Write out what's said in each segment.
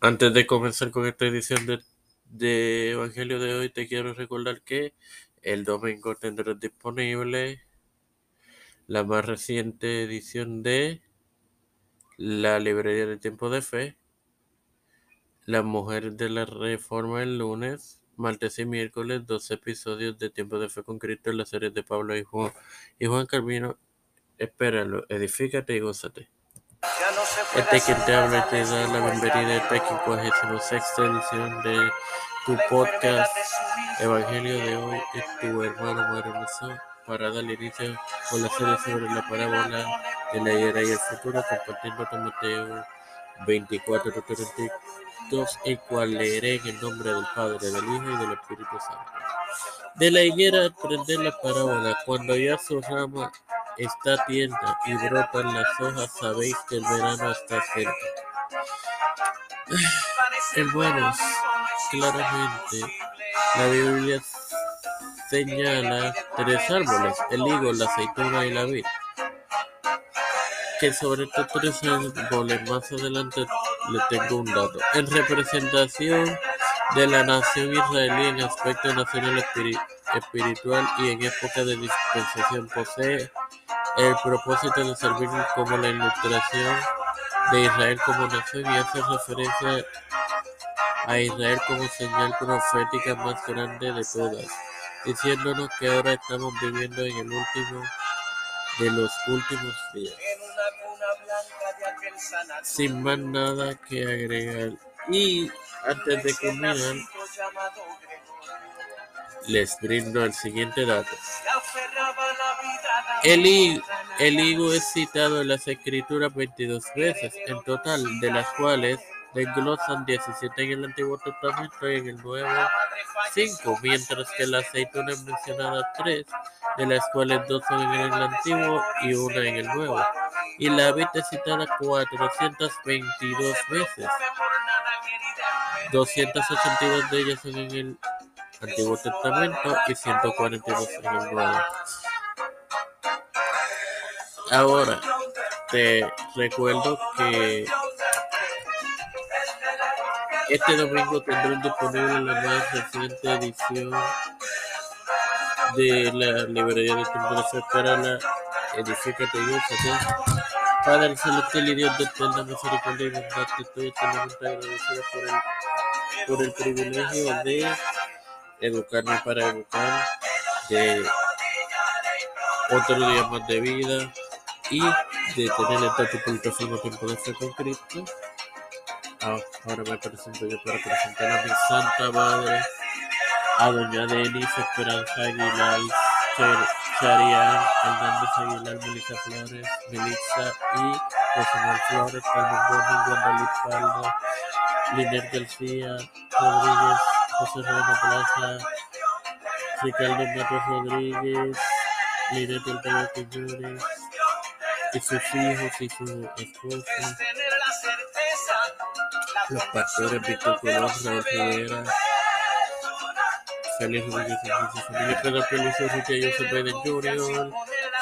Antes de comenzar con esta edición de, de Evangelio de hoy, te quiero recordar que el domingo tendrás disponible la más reciente edición de la Librería de Tiempo de Fe, Las Mujeres de la Reforma el lunes, martes y miércoles, dos episodios de Tiempo de Fe con Cristo en las series de Pablo y Juan, y Juan. Espéralo, edifícate y gózate. Este quien te habla te da la bienvenida a esta 56 edición de tu podcast Evangelio de hoy es tu hermano maravilloso para darle inicio con la serie sobre la parábola de la higuera y el futuro compartiendo con Mateo 24 32 el cual leeré en el nombre del Padre, del Hijo y del Espíritu Santo. De la higuera aprender la parábola cuando ya su rama está tierna y brotan las hojas, sabéis que el verano está cerca. Hermanos, claramente la Biblia señala tres árboles, el higo, la aceituna y la vid. Que sobre estos tres árboles más adelante le tengo un dato. En representación de la nación israelí en aspecto nacional espiritual y en época de dispensación posee el propósito de servir como la ilustración de Israel como nación y hace referencia a Israel como señal profética más grande de todas, diciéndonos que ahora estamos viviendo en el último de los últimos días. Sin más nada que agregar. Y antes de culminar, les brindo el siguiente dato. El, higo es citado en las escrituras 22 veces en total, de las cuales desglosan 17 en el Antiguo Testamento y en el Nuevo 5, mientras que la aceituna es mencionada 3, de las cuales dos son en el Antiguo y una en el Nuevo. Y la vid es citada 422 veces. 282 de ellas son en el Antiguo Testamento y 142 en el Nuevo. Ahora, te recuerdo que este domingo tendrán disponible la más reciente edición de la librería de Fe para la Edifícate y Padre celestial y Dios de eterna misericordia y bondad, estoy eternamente agradecido por el, por el privilegio de educarme para educar, de otro día más de vida y de tener el tiempo de fe con Cristo. Ah, ahora me presento yo para presentar a mi Santa Madre, a Doña Denis Esperanza Aguilar, Charián, Hernández Aguilar, Melissa Flores, Melissa y José Flores, Carmen Gómez, Guadalupe Palma, Liner García, Rodríguez, José Ramos Plaza, Ricardo Matos Rodríguez, Linet del Pérez Quiñones, y sus hijos y su esposa, los pastores Víctor Colón, Raúl Rivera, Félix Rodríguez Pedro Peluso, Ricky Joseph Biden Jr.,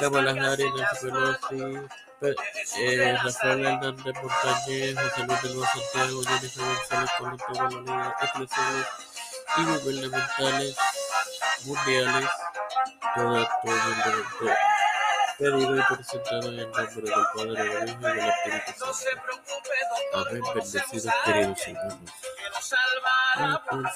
Kamala Harris, Nancy Pelosi, eh, Rafael Hernández Montañez, José Luis de Nuevo Santiago, Jennifer González Colón, líderes eclesiales y gubernamentales mundiales, todo, todo el mundo pedido y presentado en el nombre del Padre, del Hijo y del Espíritu Santo. Amén, bendecidos queridos hermanos.